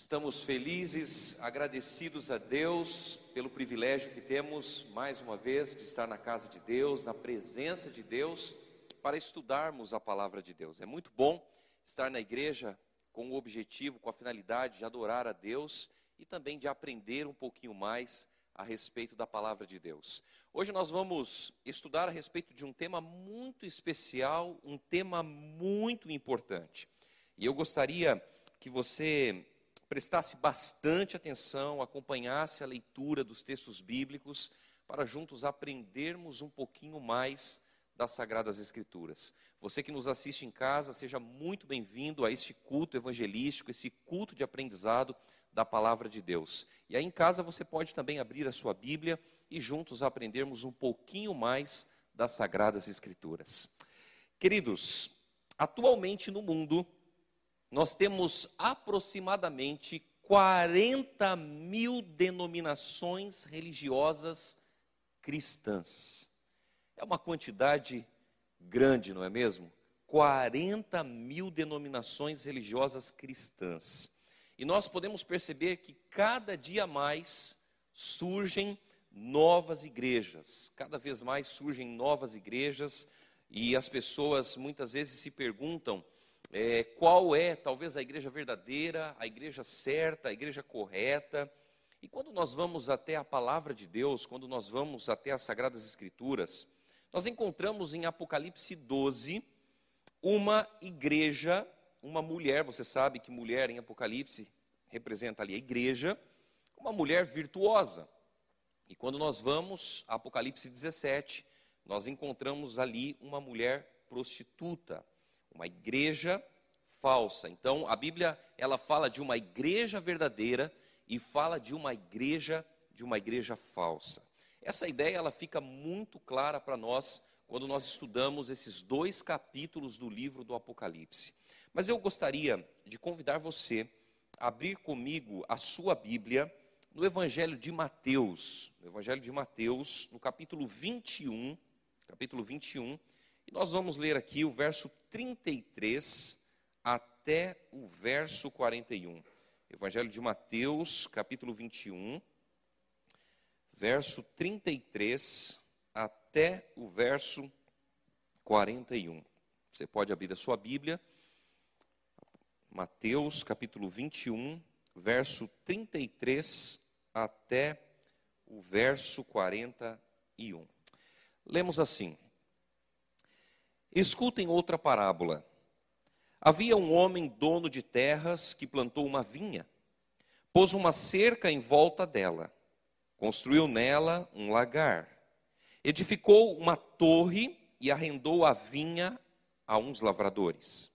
Estamos felizes, agradecidos a Deus pelo privilégio que temos mais uma vez de estar na casa de Deus, na presença de Deus, para estudarmos a palavra de Deus. É muito bom estar na igreja com o objetivo, com a finalidade de adorar a Deus e também de aprender um pouquinho mais a respeito da palavra de Deus. Hoje nós vamos estudar a respeito de um tema muito especial, um tema muito importante. E eu gostaria que você prestasse bastante atenção, acompanhasse a leitura dos textos bíblicos, para juntos aprendermos um pouquinho mais das Sagradas Escrituras. Você que nos assiste em casa, seja muito bem-vindo a este culto evangelístico, esse culto de aprendizado da palavra de Deus. E aí em casa você pode também abrir a sua Bíblia e juntos aprendermos um pouquinho mais das Sagradas Escrituras. Queridos, atualmente no mundo, nós temos aproximadamente 40 mil denominações religiosas cristãs. É uma quantidade grande, não é mesmo? 40 mil denominações religiosas cristãs. E nós podemos perceber que cada dia mais surgem novas igrejas, cada vez mais surgem novas igrejas, e as pessoas muitas vezes se perguntam é, qual é talvez a igreja verdadeira, a igreja certa, a igreja correta. E quando nós vamos até a palavra de Deus, quando nós vamos até as Sagradas Escrituras, nós encontramos em Apocalipse 12 uma igreja uma mulher, você sabe que mulher em Apocalipse representa ali a igreja, uma mulher virtuosa. E quando nós vamos a Apocalipse 17, nós encontramos ali uma mulher prostituta, uma igreja falsa. Então, a Bíblia, ela fala de uma igreja verdadeira e fala de uma igreja de uma igreja falsa. Essa ideia ela fica muito clara para nós quando nós estudamos esses dois capítulos do livro do Apocalipse. Mas eu gostaria de convidar você a abrir comigo a sua Bíblia no Evangelho de Mateus, no Evangelho de Mateus, no capítulo 21, capítulo 21, e nós vamos ler aqui o verso 33 até o verso 41. Evangelho de Mateus, capítulo 21, verso 33 até o verso 41. Você pode abrir a sua Bíblia Mateus capítulo 21, verso 33 até o verso 41. Lemos assim: Escutem outra parábola. Havia um homem dono de terras que plantou uma vinha, pôs uma cerca em volta dela, construiu nela um lagar, edificou uma torre e arrendou a vinha a uns lavradores.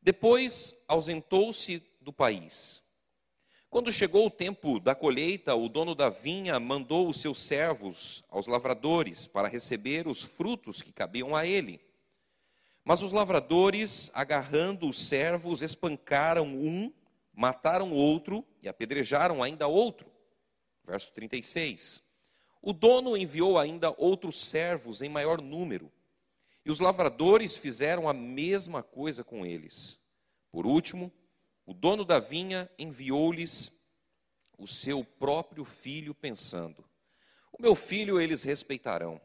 Depois ausentou-se do país. Quando chegou o tempo da colheita, o dono da vinha mandou os seus servos aos lavradores para receber os frutos que cabiam a ele. Mas os lavradores, agarrando os servos, espancaram um, mataram outro e apedrejaram ainda outro. Verso 36. O dono enviou ainda outros servos em maior número e os lavradores fizeram a mesma coisa com eles. Por último, o dono da vinha enviou-lhes o seu próprio filho, pensando: O meu filho eles respeitarão.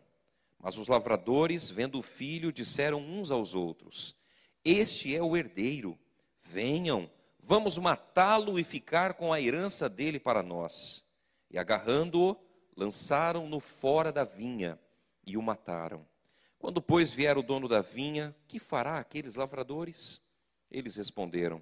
Mas os lavradores, vendo o filho, disseram uns aos outros: Este é o herdeiro. Venham, vamos matá-lo e ficar com a herança dele para nós. E agarrando-o, lançaram-no fora da vinha e o mataram. Quando, pois, vier o dono da vinha, que fará aqueles lavradores? Eles responderam: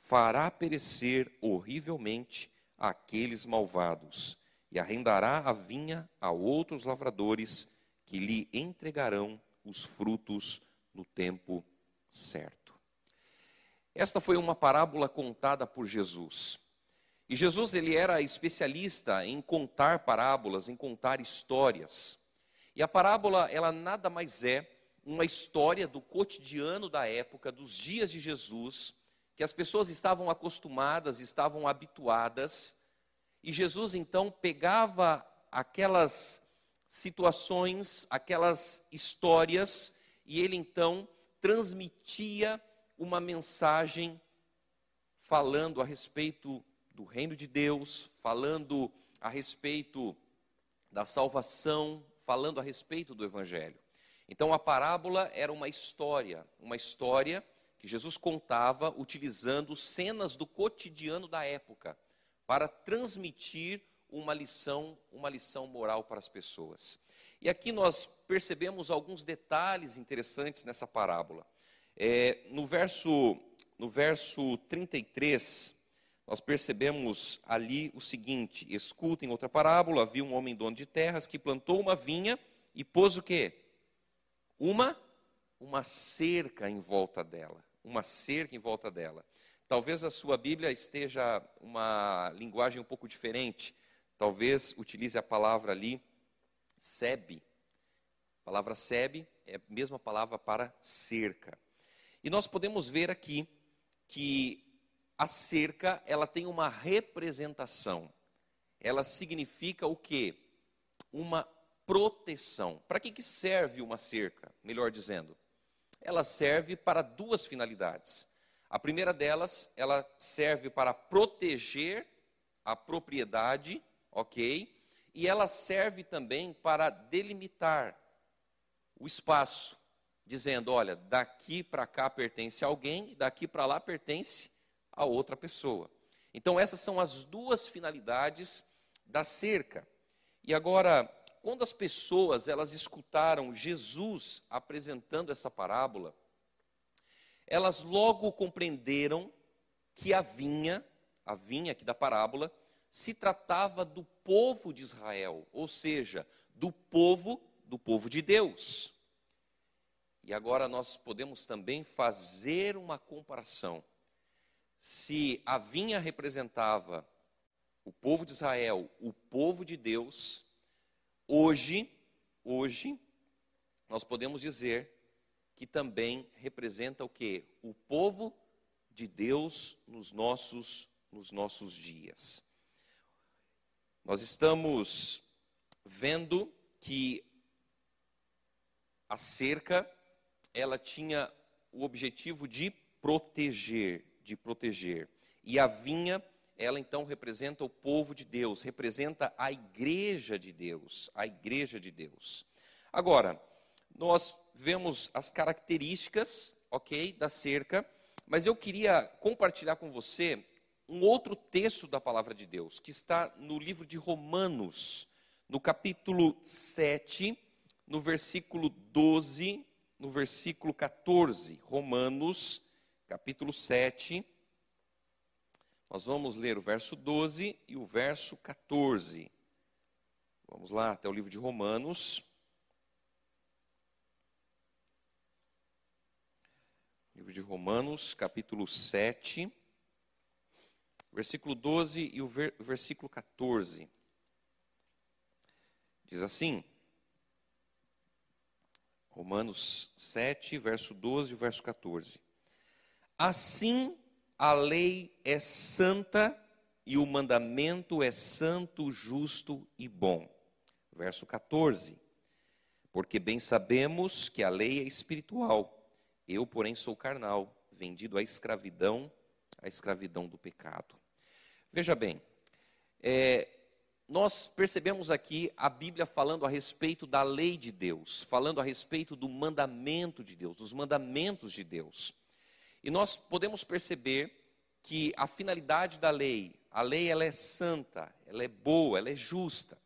Fará perecer horrivelmente aqueles malvados, e arrendará a vinha a outros lavradores, que lhe entregarão os frutos no tempo certo. Esta foi uma parábola contada por Jesus. E Jesus ele era especialista em contar parábolas, em contar histórias. E a parábola, ela nada mais é uma história do cotidiano da época, dos dias de Jesus, que as pessoas estavam acostumadas, estavam habituadas, e Jesus então pegava aquelas situações, aquelas histórias, e ele então transmitia uma mensagem falando a respeito do reino de Deus, falando a respeito da salvação, falando a respeito do evangelho. Então a parábola era uma história, uma história que Jesus contava utilizando cenas do cotidiano da época para transmitir uma lição, uma lição moral para as pessoas. E aqui nós percebemos alguns detalhes interessantes nessa parábola. É, no verso no verso 33, nós percebemos ali o seguinte: escutem outra parábola, havia um homem dono de terras que plantou uma vinha e pôs o quê? Uma uma cerca em volta dela, uma cerca em volta dela. Talvez a sua Bíblia esteja uma linguagem um pouco diferente. Talvez utilize a palavra ali sebe. A palavra sebe é a mesma palavra para cerca. E nós podemos ver aqui que a cerca, ela tem uma representação. Ela significa o quê? Uma proteção. Para que, que serve uma cerca? Melhor dizendo, ela serve para duas finalidades. A primeira delas, ela serve para proteger a propriedade, ok? E ela serve também para delimitar o espaço dizendo: olha, daqui para cá pertence a alguém, daqui para lá pertence a outra pessoa. Então, essas são as duas finalidades da cerca. E agora, quando as pessoas elas escutaram Jesus apresentando essa parábola, elas logo compreenderam que a vinha, a vinha aqui da parábola, se tratava do povo de Israel, ou seja, do povo do povo de Deus. E agora nós podemos também fazer uma comparação. Se a vinha representava o povo de Israel, o povo de Deus, hoje, hoje, nós podemos dizer que também representa o que? O povo de Deus nos nossos, nos nossos dias. Nós estamos vendo que a cerca ela tinha o objetivo de proteger, de proteger. E a vinha, ela então representa o povo de Deus, representa a igreja de Deus, a igreja de Deus. Agora, nós vemos as características, ok, da cerca, mas eu queria compartilhar com você um outro texto da palavra de Deus, que está no livro de Romanos, no capítulo 7, no versículo 12 no versículo 14, Romanos, capítulo 7. Nós vamos ler o verso 12 e o verso 14. Vamos lá até o livro de Romanos. Livro de Romanos, capítulo 7, versículo 12 e o versículo 14. Diz assim: Romanos 7, verso 12 e verso 14. Assim a lei é santa e o mandamento é santo, justo e bom. Verso 14. Porque bem sabemos que a lei é espiritual, eu, porém, sou carnal, vendido à escravidão, à escravidão do pecado. Veja bem, é, nós percebemos aqui a Bíblia falando a respeito da lei de Deus, falando a respeito do mandamento de Deus, dos mandamentos de Deus. E nós podemos perceber que a finalidade da lei, a lei ela é santa, ela é boa, ela é justa.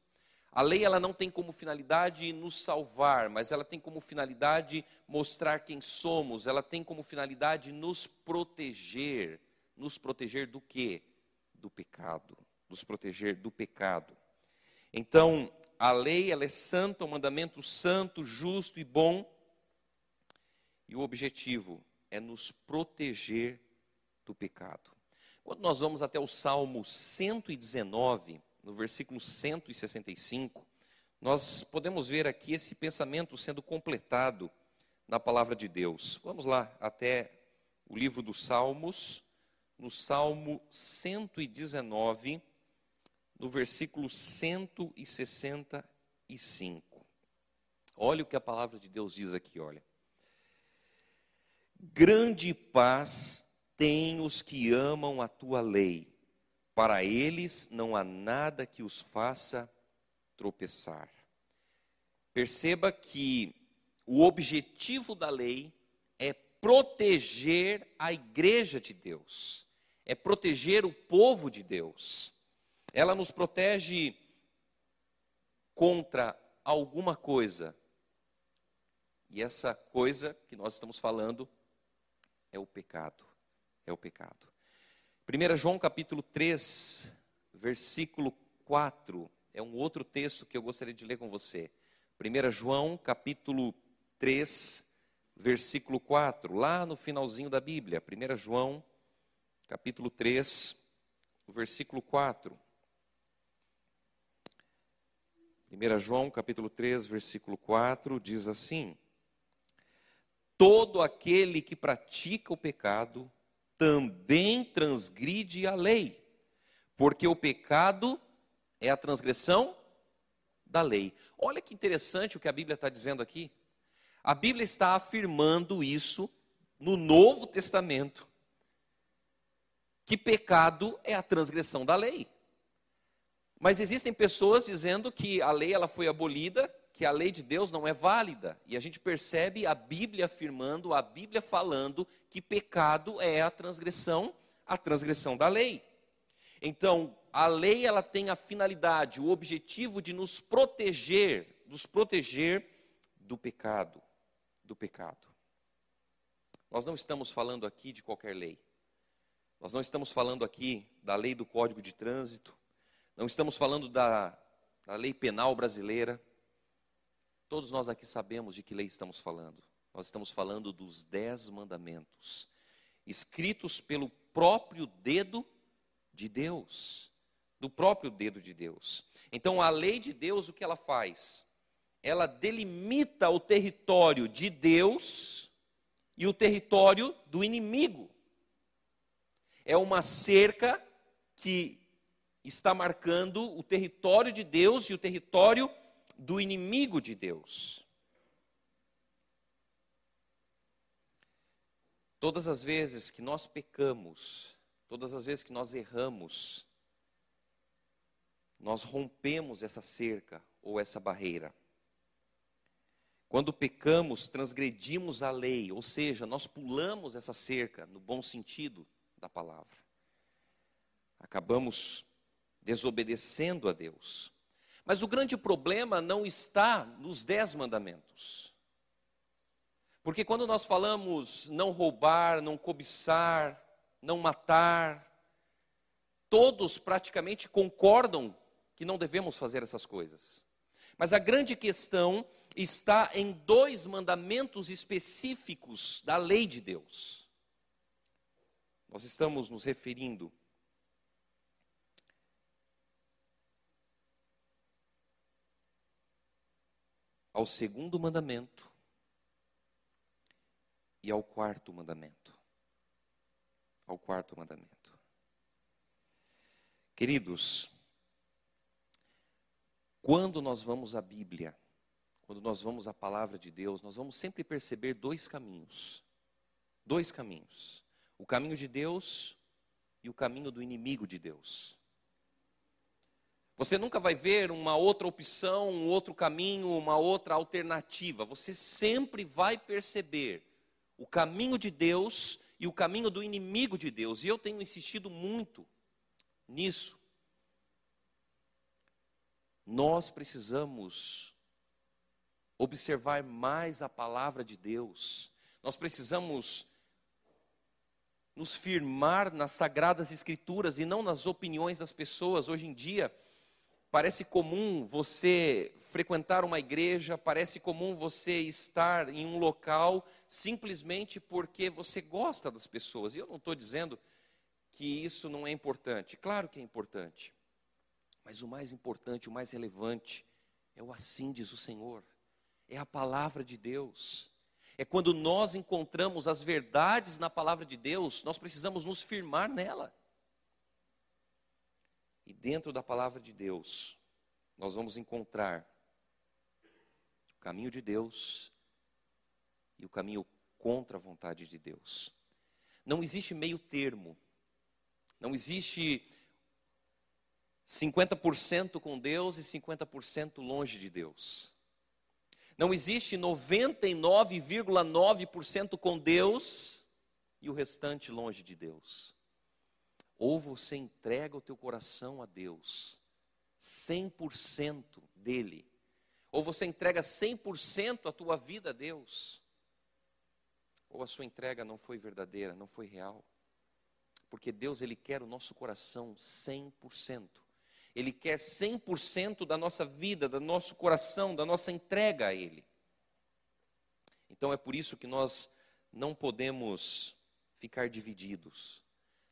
A lei ela não tem como finalidade nos salvar, mas ela tem como finalidade mostrar quem somos, ela tem como finalidade nos proteger. Nos proteger do quê? Do pecado nos proteger do pecado. Então, a lei ela é santa, o um mandamento santo, justo e bom. E o objetivo é nos proteger do pecado. Quando nós vamos até o Salmo 119, no versículo 165, nós podemos ver aqui esse pensamento sendo completado na palavra de Deus. Vamos lá até o livro dos Salmos, no Salmo 119, no versículo 165. Olha o que a palavra de Deus diz aqui, olha. Grande paz tem os que amam a tua lei, Para eles não há nada que os faça tropeçar. Perceba que o objetivo da lei é proteger a igreja de Deus, é proteger o povo de Deus. Ela nos protege contra alguma coisa. E essa coisa que nós estamos falando é o pecado. É o pecado. 1 João capítulo 3, versículo 4, é um outro texto que eu gostaria de ler com você. 1 João capítulo 3, versículo 4, lá no finalzinho da Bíblia. 1 João capítulo 3, versículo 4. 1 João capítulo 3, versículo 4 diz assim: Todo aquele que pratica o pecado também transgride a lei, porque o pecado é a transgressão da lei. Olha que interessante o que a Bíblia está dizendo aqui. A Bíblia está afirmando isso no Novo Testamento, que pecado é a transgressão da lei. Mas existem pessoas dizendo que a lei ela foi abolida que a lei de Deus não é válida. E a gente percebe a Bíblia afirmando, a Bíblia falando que pecado é a transgressão, a transgressão da lei. Então, a lei ela tem a finalidade, o objetivo de nos proteger, nos proteger do pecado, do pecado. Nós não estamos falando aqui de qualquer lei. Nós não estamos falando aqui da lei do Código de Trânsito, não estamos falando da, da lei penal brasileira, Todos nós aqui sabemos de que lei estamos falando. Nós estamos falando dos dez mandamentos, escritos pelo próprio dedo de Deus. Do próprio dedo de Deus. Então, a lei de Deus, o que ela faz? Ela delimita o território de Deus e o território do inimigo. É uma cerca que está marcando o território de Deus e o território do inimigo de Deus. Todas as vezes que nós pecamos, todas as vezes que nós erramos, nós rompemos essa cerca ou essa barreira. Quando pecamos, transgredimos a lei, ou seja, nós pulamos essa cerca, no bom sentido da palavra. Acabamos desobedecendo a Deus. Mas o grande problema não está nos dez mandamentos. Porque quando nós falamos não roubar, não cobiçar, não matar, todos praticamente concordam que não devemos fazer essas coisas. Mas a grande questão está em dois mandamentos específicos da lei de Deus. Nós estamos nos referindo ao segundo mandamento e ao quarto mandamento. Ao quarto mandamento. Queridos, quando nós vamos à Bíblia, quando nós vamos à palavra de Deus, nós vamos sempre perceber dois caminhos. Dois caminhos: o caminho de Deus e o caminho do inimigo de Deus. Você nunca vai ver uma outra opção, um outro caminho, uma outra alternativa. Você sempre vai perceber o caminho de Deus e o caminho do inimigo de Deus. E eu tenho insistido muito nisso. Nós precisamos observar mais a palavra de Deus. Nós precisamos nos firmar nas sagradas escrituras e não nas opiniões das pessoas. Hoje em dia, Parece comum você frequentar uma igreja, parece comum você estar em um local simplesmente porque você gosta das pessoas. E eu não estou dizendo que isso não é importante. Claro que é importante. Mas o mais importante, o mais relevante, é o assim diz o Senhor. É a palavra de Deus. É quando nós encontramos as verdades na palavra de Deus, nós precisamos nos firmar nela. E dentro da palavra de Deus, nós vamos encontrar o caminho de Deus e o caminho contra a vontade de Deus. Não existe meio termo. Não existe 50% com Deus e 50% longe de Deus. Não existe 99,9% com Deus e o restante longe de Deus. Ou você entrega o teu coração a Deus, 100% dele, ou você entrega 100% a tua vida a Deus, ou a sua entrega não foi verdadeira, não foi real. Porque Deus ele quer o nosso coração 100%. Ele quer 100% da nossa vida, do nosso coração, da nossa entrega a Ele. Então é por isso que nós não podemos ficar divididos,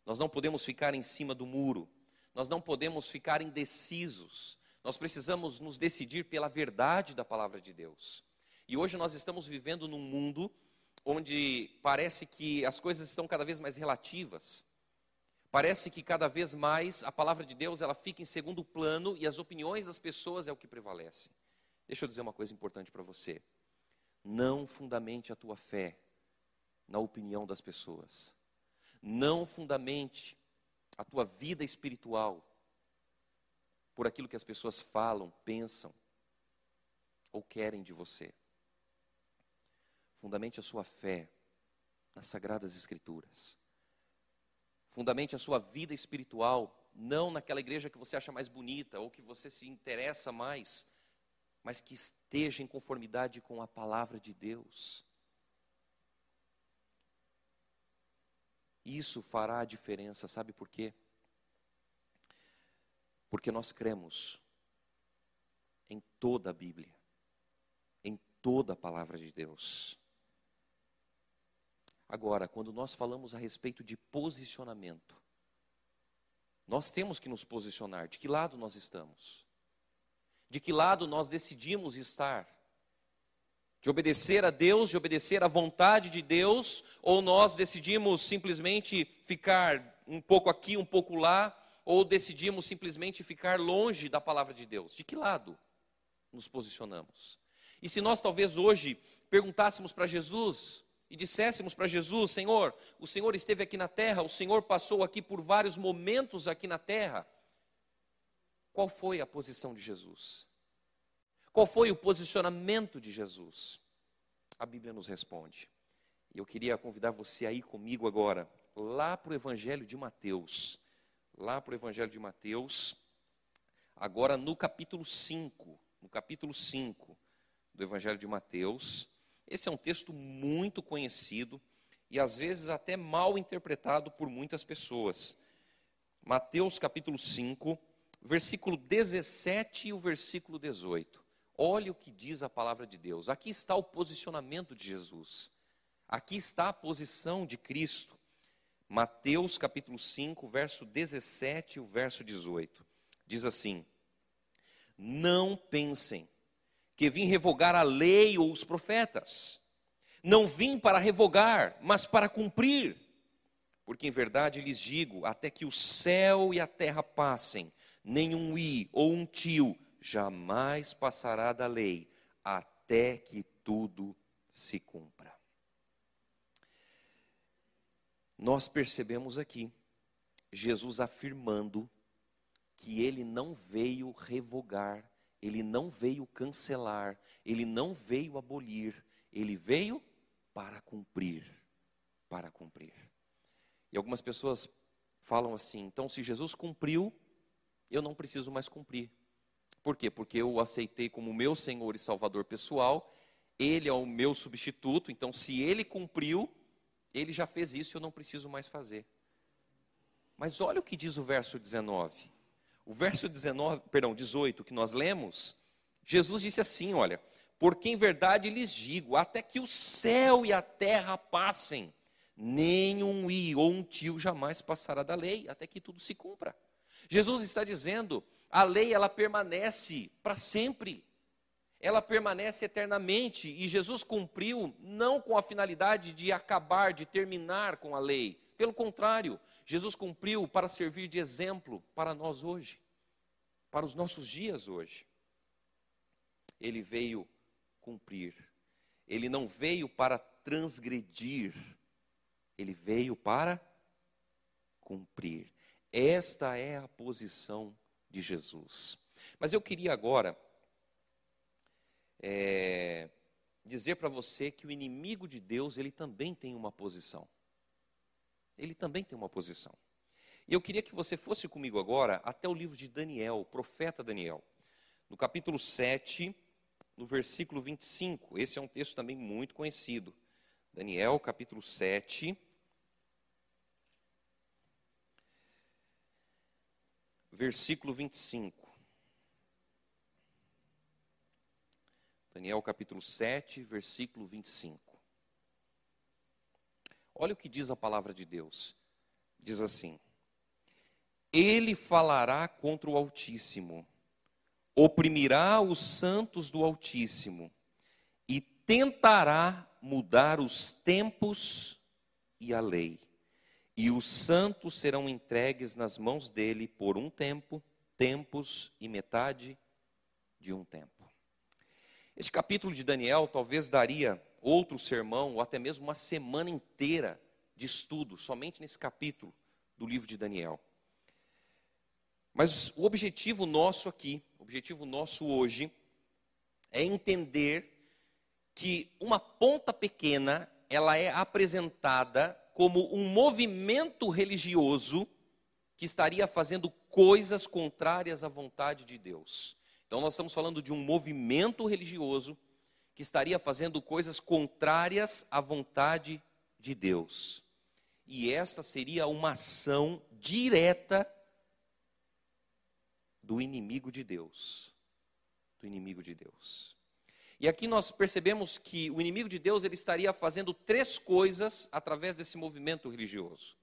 nós não podemos ficar em cima do muro, nós não podemos ficar indecisos, nós precisamos nos decidir pela verdade da palavra de Deus. E hoje nós estamos vivendo num mundo onde parece que as coisas estão cada vez mais relativas. Parece que cada vez mais a palavra de Deus ela fica em segundo plano e as opiniões das pessoas é o que prevalece. Deixa eu dizer uma coisa importante para você. Não fundamente a tua fé na opinião das pessoas. Não fundamente a tua vida espiritual por aquilo que as pessoas falam, pensam ou querem de você. Fundamente a sua fé nas sagradas escrituras. Fundamente a sua vida espiritual, não naquela igreja que você acha mais bonita ou que você se interessa mais, mas que esteja em conformidade com a palavra de Deus. Isso fará a diferença, sabe por quê? Porque nós cremos em toda a Bíblia, em toda a palavra de Deus. Agora, quando nós falamos a respeito de posicionamento, nós temos que nos posicionar. De que lado nós estamos? De que lado nós decidimos estar? De obedecer a Deus, de obedecer à vontade de Deus, ou nós decidimos simplesmente ficar um pouco aqui, um pouco lá, ou decidimos simplesmente ficar longe da palavra de Deus? De que lado nos posicionamos? E se nós talvez hoje perguntássemos para Jesus, e disséssemos para Jesus: Senhor, o Senhor esteve aqui na terra, o Senhor passou aqui por vários momentos aqui na terra. Qual foi a posição de Jesus? Qual foi o posicionamento de Jesus? A Bíblia nos responde. E eu queria convidar você a ir comigo agora, lá para o Evangelho de Mateus. Lá para o Evangelho de Mateus, agora no capítulo 5. No capítulo 5 do Evangelho de Mateus. Esse é um texto muito conhecido e às vezes até mal interpretado por muitas pessoas. Mateus capítulo 5, versículo 17 e o versículo 18. Olha o que diz a palavra de Deus. Aqui está o posicionamento de Jesus. Aqui está a posição de Cristo. Mateus capítulo 5, verso 17 e o verso 18. Diz assim: Não pensem que vim revogar a lei ou os profetas. Não vim para revogar, mas para cumprir. Porque em verdade lhes digo: até que o céu e a terra passem, nenhum i ou um tio jamais passará da lei, até que tudo se cumpra. Nós percebemos aqui Jesus afirmando que ele não veio revogar ele não veio cancelar, ele não veio abolir, ele veio para cumprir. Para cumprir. E algumas pessoas falam assim: então, se Jesus cumpriu, eu não preciso mais cumprir. Por quê? Porque eu o aceitei como meu Senhor e Salvador pessoal, ele é o meu substituto, então, se ele cumpriu, ele já fez isso, eu não preciso mais fazer. Mas olha o que diz o verso 19. O verso 19, perdão, 18 que nós lemos, Jesus disse assim, olha: "Porque em verdade lhes digo, até que o céu e a terra passem, nem um i ou um tio jamais passará da lei, até que tudo se cumpra." Jesus está dizendo, a lei ela permanece para sempre. Ela permanece eternamente e Jesus cumpriu não com a finalidade de acabar, de terminar com a lei, pelo contrário, Jesus cumpriu para servir de exemplo para nós hoje, para os nossos dias hoje. Ele veio cumprir, ele não veio para transgredir, ele veio para cumprir. Esta é a posição de Jesus. Mas eu queria agora é, dizer para você que o inimigo de Deus, ele também tem uma posição. Ele também tem uma posição. E eu queria que você fosse comigo agora até o livro de Daniel, o profeta Daniel, no capítulo 7, no versículo 25. Esse é um texto também muito conhecido. Daniel, capítulo 7. Versículo 25. Daniel capítulo 7, versículo 25. Olha o que diz a palavra de Deus. Diz assim: Ele falará contra o Altíssimo, oprimirá os santos do Altíssimo e tentará mudar os tempos e a lei. E os santos serão entregues nas mãos dele por um tempo, tempos e metade de um tempo. Este capítulo de Daniel talvez daria outro sermão, ou até mesmo uma semana inteira de estudo, somente nesse capítulo do livro de Daniel. Mas o objetivo nosso aqui, o objetivo nosso hoje, é entender que uma ponta pequena, ela é apresentada como um movimento religioso que estaria fazendo coisas contrárias à vontade de Deus. Então, nós estamos falando de um movimento religioso que estaria fazendo coisas contrárias à vontade de Deus. E esta seria uma ação direta do inimigo de Deus. Do inimigo de Deus. E aqui nós percebemos que o inimigo de Deus ele estaria fazendo três coisas através desse movimento religioso.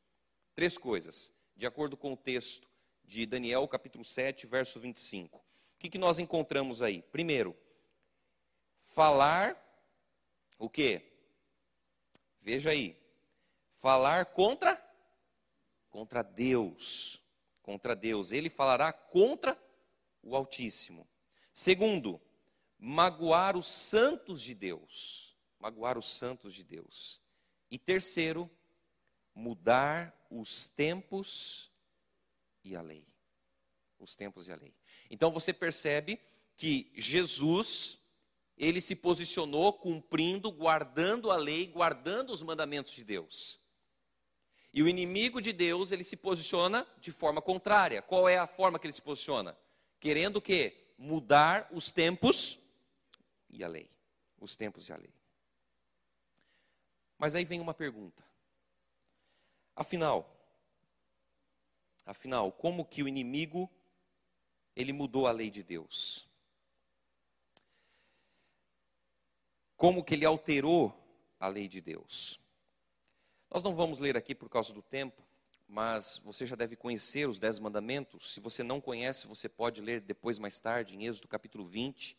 Três coisas, de acordo com o texto de Daniel, capítulo 7, verso 25 que, que nós encontramos aí? Primeiro, falar o quê? Veja aí. Falar contra contra Deus. Contra Deus. Ele falará contra o Altíssimo. Segundo, magoar os santos de Deus. Magoar os santos de Deus. E terceiro, mudar os tempos e a lei os tempos e a lei. Então você percebe que Jesus, ele se posicionou cumprindo, guardando a lei, guardando os mandamentos de Deus. E o inimigo de Deus, ele se posiciona de forma contrária. Qual é a forma que ele se posiciona? Querendo o quê? Mudar os tempos e a lei. Os tempos e a lei. Mas aí vem uma pergunta. Afinal, afinal, como que o inimigo ele mudou a lei de Deus. Como que ele alterou a lei de Deus? Nós não vamos ler aqui por causa do tempo, mas você já deve conhecer os dez mandamentos. Se você não conhece, você pode ler depois, mais tarde, em Êxodo capítulo 20,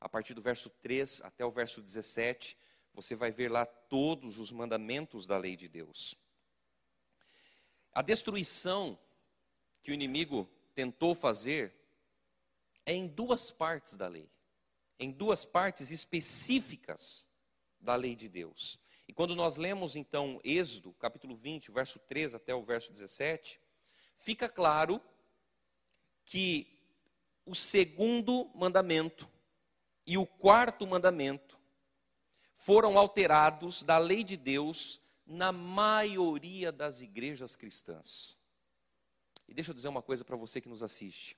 a partir do verso 3 até o verso 17. Você vai ver lá todos os mandamentos da lei de Deus. A destruição que o inimigo tentou fazer é em duas partes da lei, em duas partes específicas da lei de Deus. E quando nós lemos então Êxodo, capítulo 20, verso 3 até o verso 17, fica claro que o segundo mandamento e o quarto mandamento foram alterados da lei de Deus na maioria das igrejas cristãs. E deixa eu dizer uma coisa para você que nos assiste.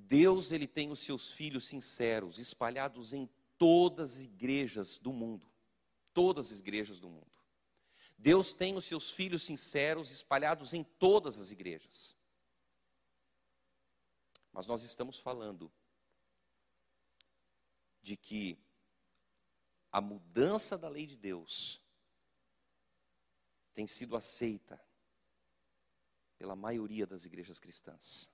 Deus ele tem os seus filhos sinceros espalhados em todas as igrejas do mundo. Todas as igrejas do mundo. Deus tem os seus filhos sinceros espalhados em todas as igrejas. Mas nós estamos falando de que a mudança da lei de Deus tem sido aceita pela maioria das igrejas cristãs.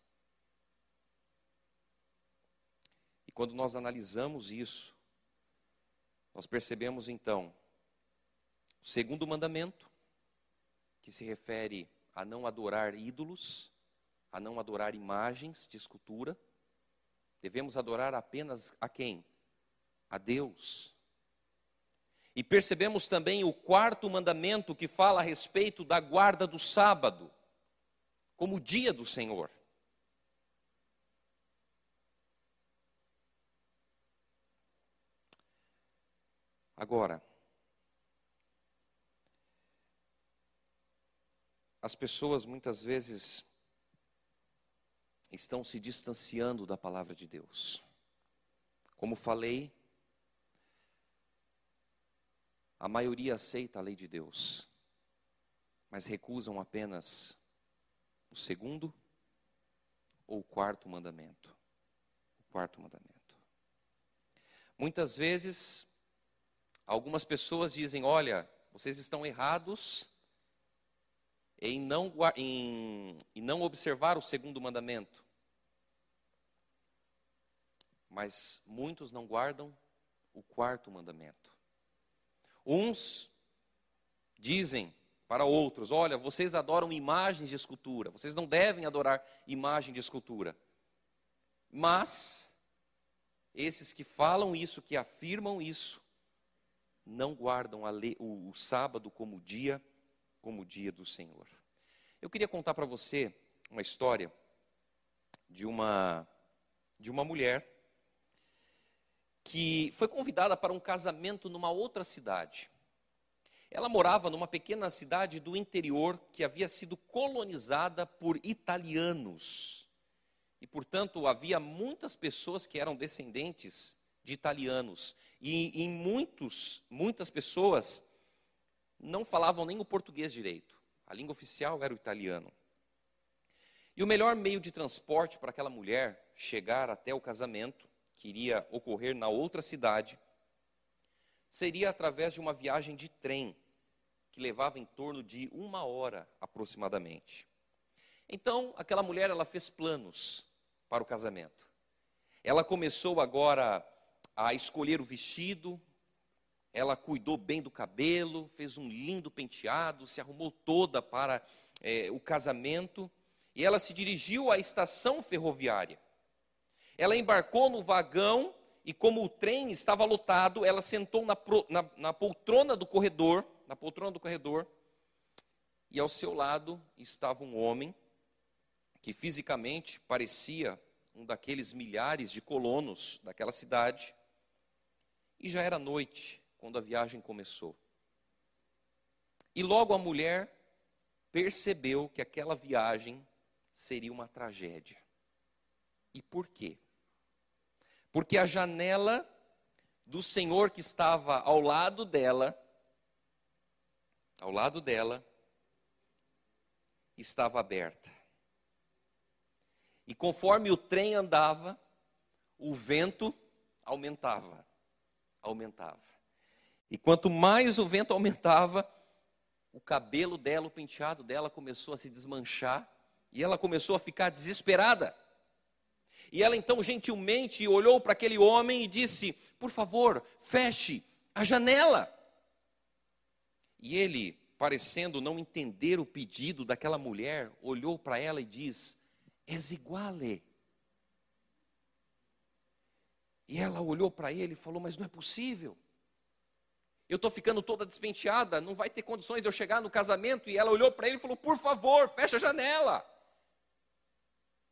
Quando nós analisamos isso, nós percebemos então o segundo mandamento, que se refere a não adorar ídolos, a não adorar imagens de escultura. Devemos adorar apenas a quem? A Deus. E percebemos também o quarto mandamento que fala a respeito da guarda do sábado, como dia do Senhor. Agora, as pessoas muitas vezes estão se distanciando da palavra de Deus. Como falei, a maioria aceita a lei de Deus, mas recusam apenas o segundo ou o quarto mandamento. O quarto mandamento. Muitas vezes, algumas pessoas dizem: olha, vocês estão errados em não, em, em não observar o segundo mandamento. Mas muitos não guardam o quarto mandamento. Uns dizem para outros: olha, vocês adoram imagens de escultura, vocês não devem adorar imagem de escultura. Mas, esses que falam isso, que afirmam isso, não guardam lei, o, o sábado como dia, como dia do Senhor. Eu queria contar para você uma história de uma, de uma mulher que foi convidada para um casamento numa outra cidade. Ela morava numa pequena cidade do interior que havia sido colonizada por italianos. E, portanto, havia muitas pessoas que eram descendentes de italianos. E em muitos, muitas pessoas não falavam nem o português direito. A língua oficial era o italiano. E o melhor meio de transporte para aquela mulher chegar até o casamento que iria ocorrer na outra cidade, seria através de uma viagem de trem, que levava em torno de uma hora aproximadamente. Então, aquela mulher ela fez planos para o casamento. Ela começou agora a escolher o vestido, ela cuidou bem do cabelo, fez um lindo penteado, se arrumou toda para é, o casamento e ela se dirigiu à estação ferroviária. Ela embarcou no vagão e, como o trem estava lotado, ela sentou na, na, na poltrona do corredor, na poltrona do corredor, e ao seu lado estava um homem que fisicamente parecia um daqueles milhares de colonos daquela cidade. E já era noite quando a viagem começou. E logo a mulher percebeu que aquela viagem seria uma tragédia. E por quê? porque a janela do Senhor que estava ao lado dela, ao lado dela, estava aberta. E conforme o trem andava, o vento aumentava, aumentava. E quanto mais o vento aumentava, o cabelo dela, o penteado dela começou a se desmanchar e ela começou a ficar desesperada. E ela então gentilmente olhou para aquele homem e disse: Por favor, feche a janela. E ele, parecendo não entender o pedido daquela mulher, olhou para ela e diz: És iguale. E ela olhou para ele e falou: Mas não é possível. Eu estou ficando toda despenteada, não vai ter condições de eu chegar no casamento. E ela olhou para ele e falou: Por favor, fecha a janela.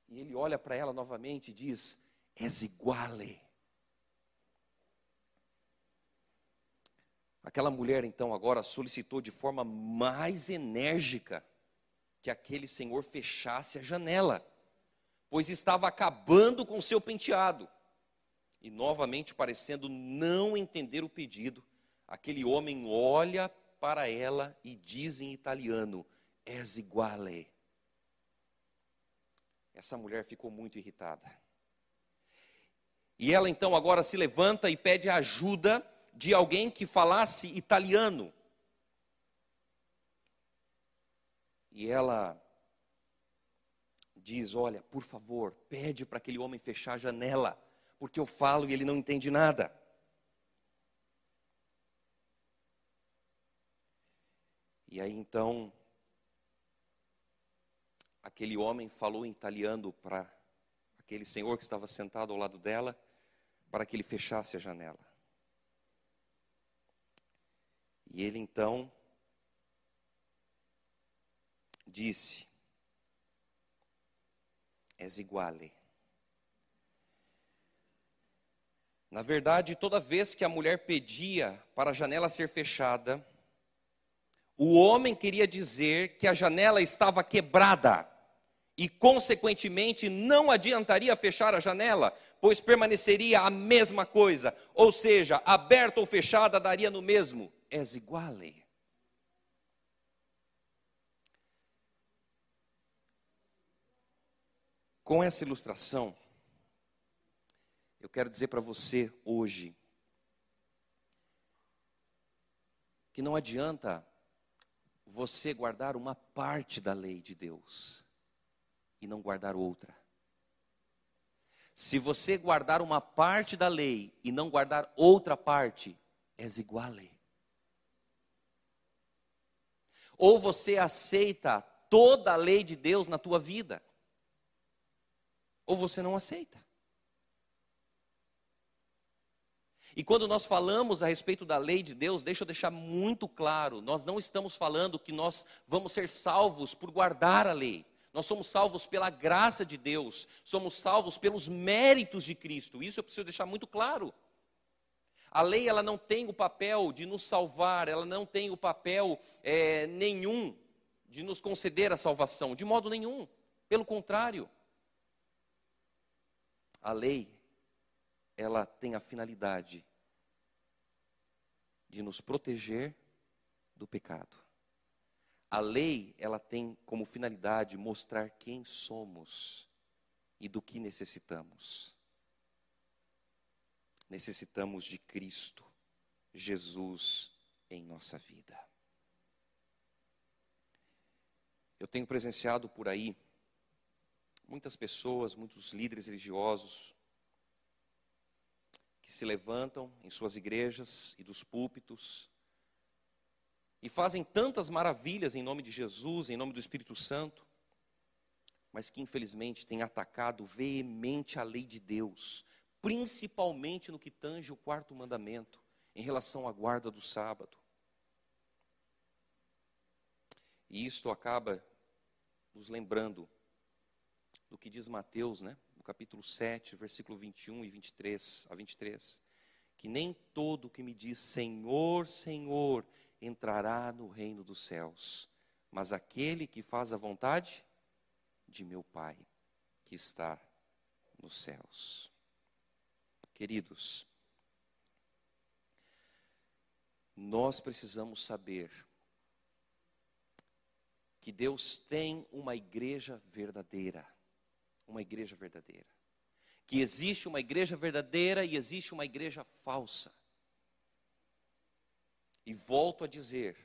E ele olha para ela novamente e diz: És iguale. Aquela mulher então agora solicitou de forma mais enérgica que aquele senhor fechasse a janela, pois estava acabando com seu penteado. E novamente parecendo não entender o pedido, aquele homem olha para ela e diz em italiano: És iguale. Essa mulher ficou muito irritada. E ela então agora se levanta e pede ajuda de alguém que falasse italiano. E ela diz: Olha, por favor, pede para aquele homem fechar a janela, porque eu falo e ele não entende nada. E aí então aquele homem falou em italiano para aquele senhor que estava sentado ao lado dela, para que ele fechasse a janela. E ele então disse: És iguale. Na verdade, toda vez que a mulher pedia para a janela ser fechada, o homem queria dizer que a janela estava quebrada e, consequentemente, não adiantaria fechar a janela, pois permaneceria a mesma coisa, ou seja, aberta ou fechada daria no mesmo. És iguale. Com essa ilustração, eu quero dizer para você hoje que não adianta você guardar uma parte da lei de Deus e não guardar outra. Se você guardar uma parte da lei e não guardar outra parte, és igual. Ou você aceita toda a lei de Deus na tua vida, ou você não aceita. E quando nós falamos a respeito da lei de Deus, deixa eu deixar muito claro: nós não estamos falando que nós vamos ser salvos por guardar a lei. Nós somos salvos pela graça de Deus, somos salvos pelos méritos de Cristo. Isso eu preciso deixar muito claro. A lei ela não tem o papel de nos salvar, ela não tem o papel é, nenhum de nos conceder a salvação, de modo nenhum. Pelo contrário, a lei ela tem a finalidade de nos proteger do pecado. A lei, ela tem como finalidade mostrar quem somos e do que necessitamos. Necessitamos de Cristo, Jesus em nossa vida. Eu tenho presenciado por aí muitas pessoas, muitos líderes religiosos, que se levantam em suas igrejas e dos púlpitos e fazem tantas maravilhas em nome de Jesus, em nome do Espírito Santo, mas que infelizmente têm atacado veemente a lei de Deus, principalmente no que tange o quarto mandamento, em relação à guarda do sábado. E isto acaba nos lembrando do que diz Mateus, né? No capítulo 7, versículo 21 e 23 a 23, que nem todo que me diz Senhor, Senhor entrará no reino dos céus, mas aquele que faz a vontade de meu Pai que está nos céus. Queridos, nós precisamos saber que Deus tem uma igreja verdadeira, uma igreja verdadeira. Que existe uma igreja verdadeira e existe uma igreja falsa. E volto a dizer: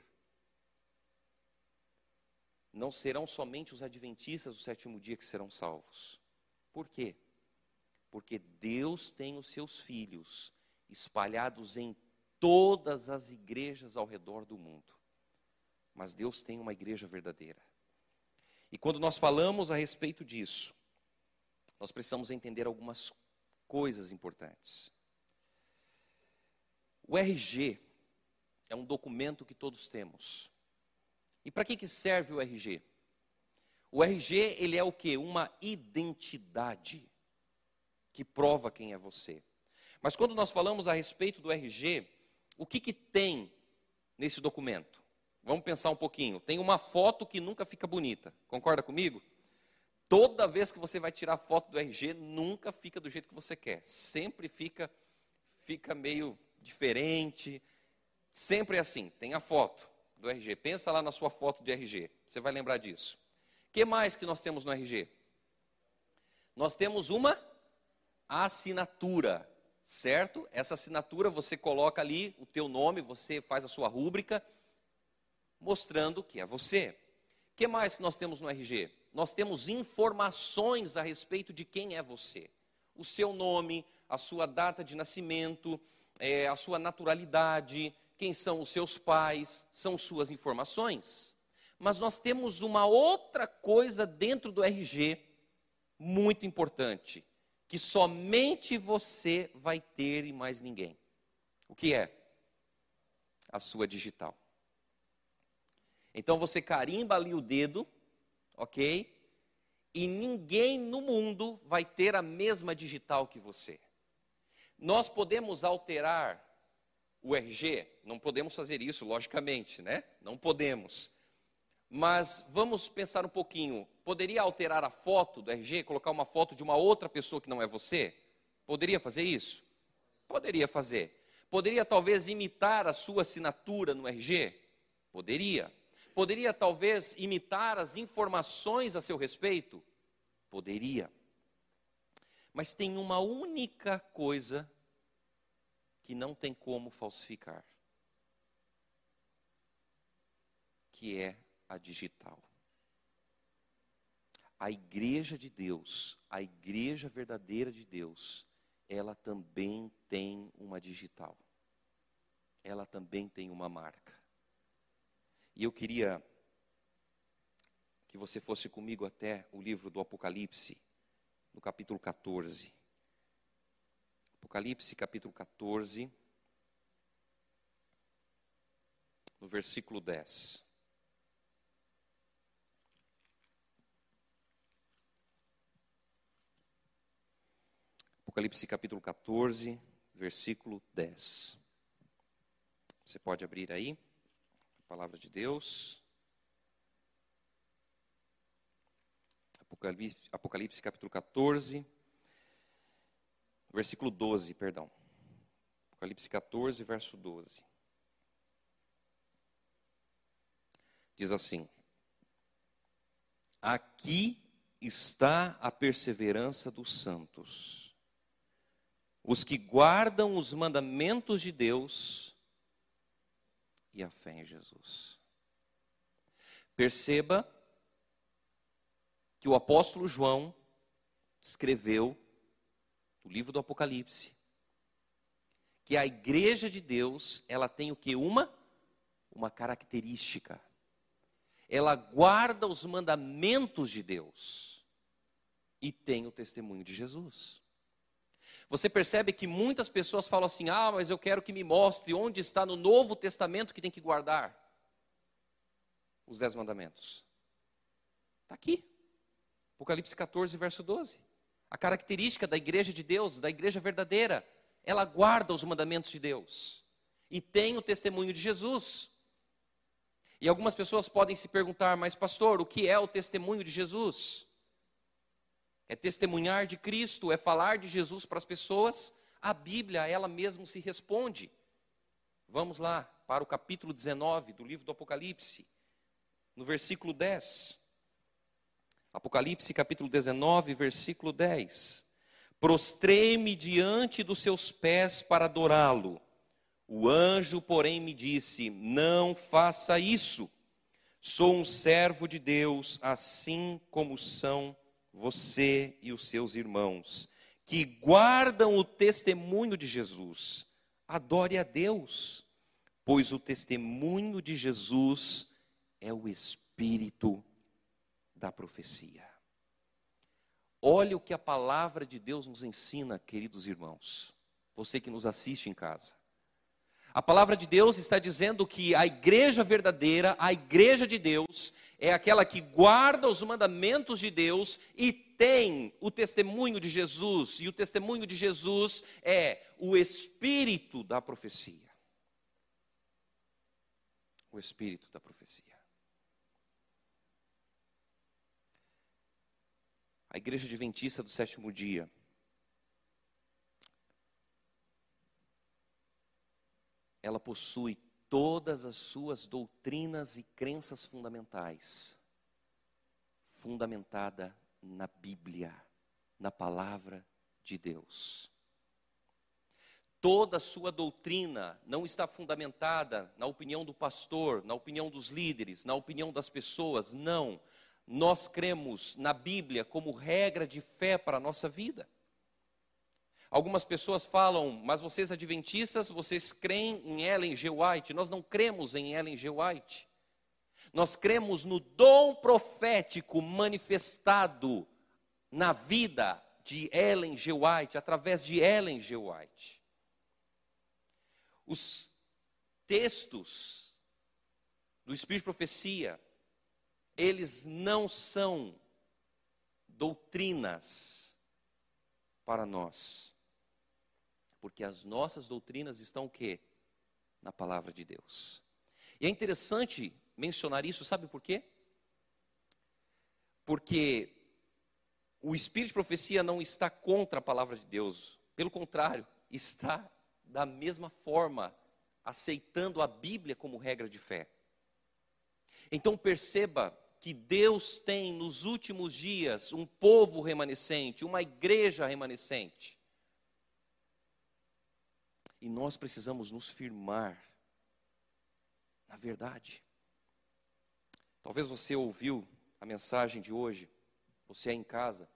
não serão somente os adventistas do sétimo dia que serão salvos. Por quê? Porque Deus tem os seus filhos espalhados em todas as igrejas ao redor do mundo. Mas Deus tem uma igreja verdadeira. E quando nós falamos a respeito disso, nós precisamos entender algumas coisas importantes. O RG é um documento que todos temos. E para que, que serve o RG? O RG, ele é o que? Uma identidade que prova quem é você. Mas quando nós falamos a respeito do RG, o que, que tem nesse documento? Vamos pensar um pouquinho. Tem uma foto que nunca fica bonita. Concorda comigo? Toda vez que você vai tirar foto do RG, nunca fica do jeito que você quer. Sempre fica fica meio diferente, Sempre é assim, tem a foto do RG. Pensa lá na sua foto de RG, você vai lembrar disso. O que mais que nós temos no RG? Nós temos uma assinatura, certo? Essa assinatura você coloca ali o teu nome, você faz a sua rúbrica, mostrando que é você. O que mais que nós temos no RG? Nós temos informações a respeito de quem é você. O seu nome, a sua data de nascimento, é, a sua naturalidade, quem são os seus pais, são suas informações. Mas nós temos uma outra coisa dentro do RG muito importante, que somente você vai ter e mais ninguém. O que é? A sua digital. Então você carimba ali o dedo, ok? E ninguém no mundo vai ter a mesma digital que você. Nós podemos alterar o RG? Não podemos fazer isso, logicamente, né? Não podemos. Mas vamos pensar um pouquinho. Poderia alterar a foto do RG, colocar uma foto de uma outra pessoa que não é você? Poderia fazer isso? Poderia fazer. Poderia talvez imitar a sua assinatura no RG? Poderia. Poderia talvez imitar as informações a seu respeito? Poderia. Mas tem uma única coisa que não tem como falsificar, que é a digital. A igreja de Deus, a igreja verdadeira de Deus, ela também tem uma digital. Ela também tem uma marca. E eu queria que você fosse comigo até o livro do Apocalipse, no capítulo 14. Apocalipse, capítulo 14, no versículo 10. Apocalipse capítulo 14, versículo 10. Você pode abrir aí, palavra de Deus. Apocalipse, Apocalipse capítulo 14, versículo 12, perdão. Apocalipse 14, verso 12. Diz assim: Aqui está a perseverança dos santos os que guardam os mandamentos de Deus e a fé em Jesus. Perceba que o apóstolo João escreveu no livro do Apocalipse que a igreja de Deus, ela tem o que uma uma característica. Ela guarda os mandamentos de Deus e tem o testemunho de Jesus. Você percebe que muitas pessoas falam assim: ah, mas eu quero que me mostre onde está no Novo Testamento que tem que guardar os Dez Mandamentos. Está aqui, Apocalipse 14, verso 12. A característica da igreja de Deus, da igreja verdadeira, ela guarda os mandamentos de Deus e tem o testemunho de Jesus. E algumas pessoas podem se perguntar, mas pastor, o que é o testemunho de Jesus? É testemunhar de Cristo, é falar de Jesus para as pessoas, a Bíblia, ela mesma se responde. Vamos lá para o capítulo 19 do livro do Apocalipse, no versículo 10. Apocalipse, capítulo 19, versículo 10. Prostrei-me diante dos seus pés para adorá-lo. O anjo, porém, me disse: Não faça isso. Sou um servo de Deus, assim como são você e os seus irmãos, que guardam o testemunho de Jesus. Adore a Deus, pois o testemunho de Jesus é o espírito da profecia. Olha o que a palavra de Deus nos ensina, queridos irmãos, você que nos assiste em casa. A palavra de Deus está dizendo que a igreja verdadeira, a igreja de Deus, é aquela que guarda os mandamentos de Deus e tem o testemunho de Jesus, e o testemunho de Jesus é o espírito da profecia. O espírito da profecia. A igreja adventista do sétimo dia ela possui todas as suas doutrinas e crenças fundamentais, fundamentada na Bíblia, na palavra de Deus. Toda a sua doutrina não está fundamentada na opinião do pastor, na opinião dos líderes, na opinião das pessoas, não. Nós cremos na Bíblia como regra de fé para a nossa vida. Algumas pessoas falam, mas vocês adventistas, vocês creem em Ellen G. White. Nós não cremos em Ellen G. White. Nós cremos no dom profético manifestado na vida de Ellen G. White, através de Ellen G. White. Os textos do Espírito de Profecia, eles não são doutrinas para nós Porque as nossas doutrinas estão o quê? Na palavra de Deus. E é interessante mencionar isso, sabe por quê? Porque o espírito de profecia não está contra a palavra de Deus, pelo contrário, está da mesma forma aceitando a Bíblia como regra de fé. Então perceba que Deus tem nos últimos dias um povo remanescente, uma igreja remanescente. E nós precisamos nos firmar na verdade. Talvez você ouviu a mensagem de hoje, você é em casa,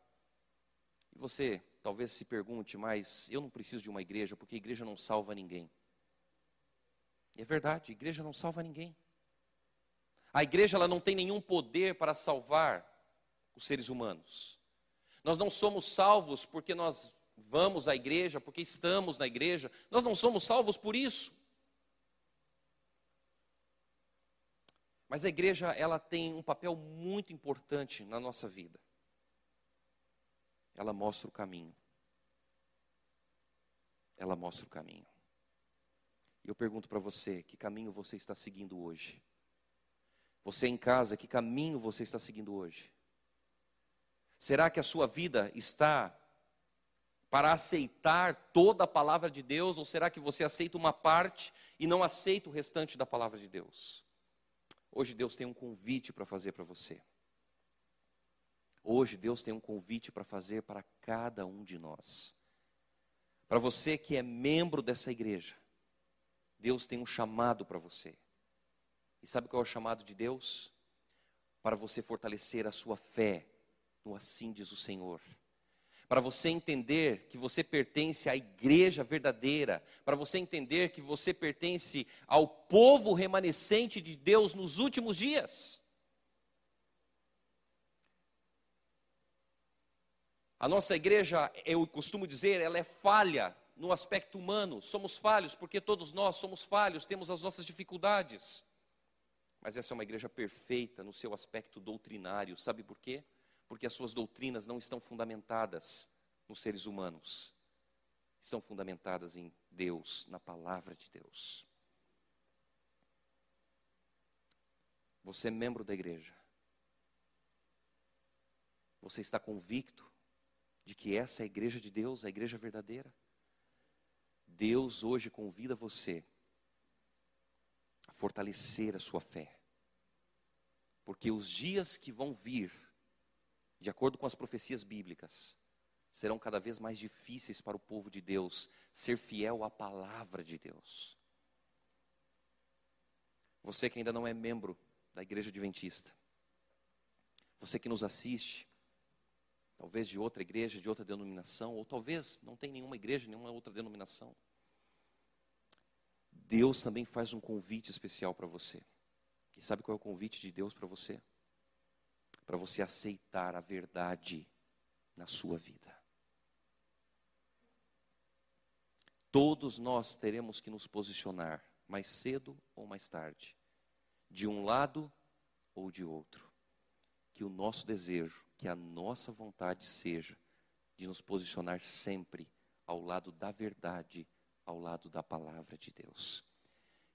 e você talvez se pergunte, mas eu não preciso de uma igreja, porque a igreja não salva ninguém. E é verdade, a igreja não salva ninguém. A igreja ela não tem nenhum poder para salvar os seres humanos. Nós não somos salvos porque nós vamos à igreja, porque estamos na igreja. Nós não somos salvos por isso. Mas a igreja, ela tem um papel muito importante na nossa vida. Ela mostra o caminho. Ela mostra o caminho. E eu pergunto para você, que caminho você está seguindo hoje? Você em casa, que caminho você está seguindo hoje? Será que a sua vida está para aceitar toda a palavra de Deus, ou será que você aceita uma parte e não aceita o restante da palavra de Deus? Hoje Deus tem um convite para fazer para você. Hoje Deus tem um convite para fazer para cada um de nós. Para você que é membro dessa igreja, Deus tem um chamado para você. E sabe qual é o chamado de Deus? Para você fortalecer a sua fé no assim diz o Senhor para você entender que você pertence à igreja verdadeira, para você entender que você pertence ao povo remanescente de Deus nos últimos dias. A nossa igreja, eu costumo dizer, ela é falha no aspecto humano. Somos falhos porque todos nós somos falhos, temos as nossas dificuldades. Mas essa é uma igreja perfeita no seu aspecto doutrinário. Sabe por quê? Porque as suas doutrinas não estão fundamentadas nos seres humanos, estão fundamentadas em Deus, na palavra de Deus. Você é membro da igreja. Você está convicto de que essa é a igreja de Deus, a igreja verdadeira? Deus hoje convida você a fortalecer a sua fé. Porque os dias que vão vir de acordo com as profecias bíblicas, serão cada vez mais difíceis para o povo de Deus ser fiel à palavra de Deus. Você que ainda não é membro da Igreja Adventista, você que nos assiste, talvez de outra igreja, de outra denominação, ou talvez não tem nenhuma igreja, nenhuma outra denominação. Deus também faz um convite especial para você. E sabe qual é o convite de Deus para você? Para você aceitar a verdade na sua vida. Todos nós teremos que nos posicionar, mais cedo ou mais tarde, de um lado ou de outro. Que o nosso desejo, que a nossa vontade seja de nos posicionar sempre ao lado da verdade, ao lado da palavra de Deus.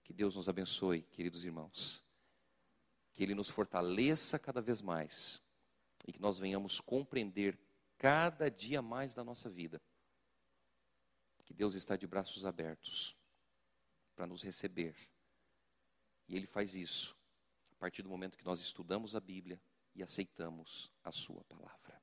Que Deus nos abençoe, queridos irmãos que Ele nos fortaleça cada vez mais e que nós venhamos compreender cada dia mais da nossa vida que Deus está de braços abertos para nos receber. E Ele faz isso a partir do momento que nós estudamos a Bíblia e aceitamos a Sua palavra.